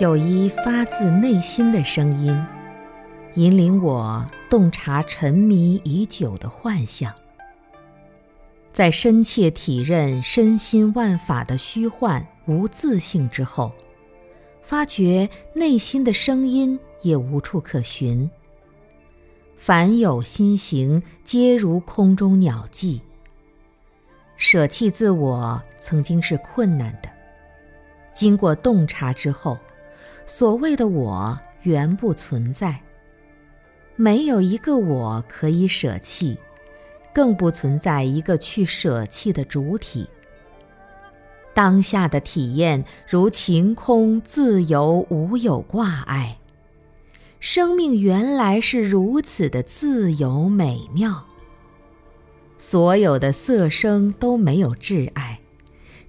有一发自内心的声音，引领我洞察沉迷已久的幻象。在深切体认身心万法的虚幻无自性之后，发觉内心的声音也无处可寻。凡有心行，皆如空中鸟迹。舍弃自我曾经是困难的，经过洞察之后。所谓的我原不存在，没有一个我可以舍弃，更不存在一个去舍弃的主体。当下的体验如晴空自由，无有挂碍。生命原来是如此的自由美妙。所有的色声都没有挚爱。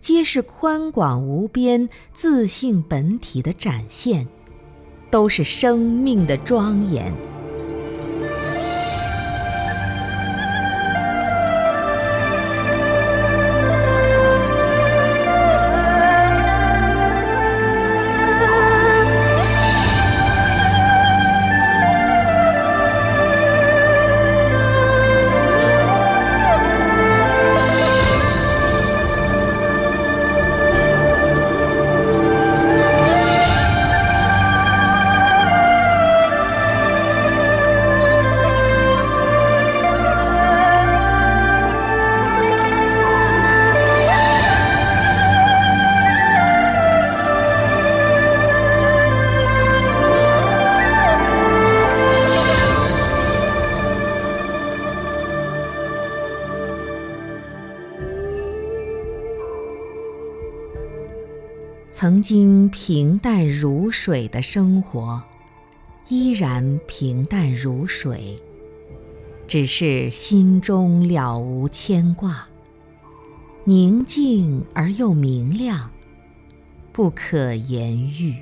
皆是宽广无边自信本体的展现，都是生命的庄严。曾经平淡如水的生活，依然平淡如水，只是心中了无牵挂，宁静而又明亮，不可言喻。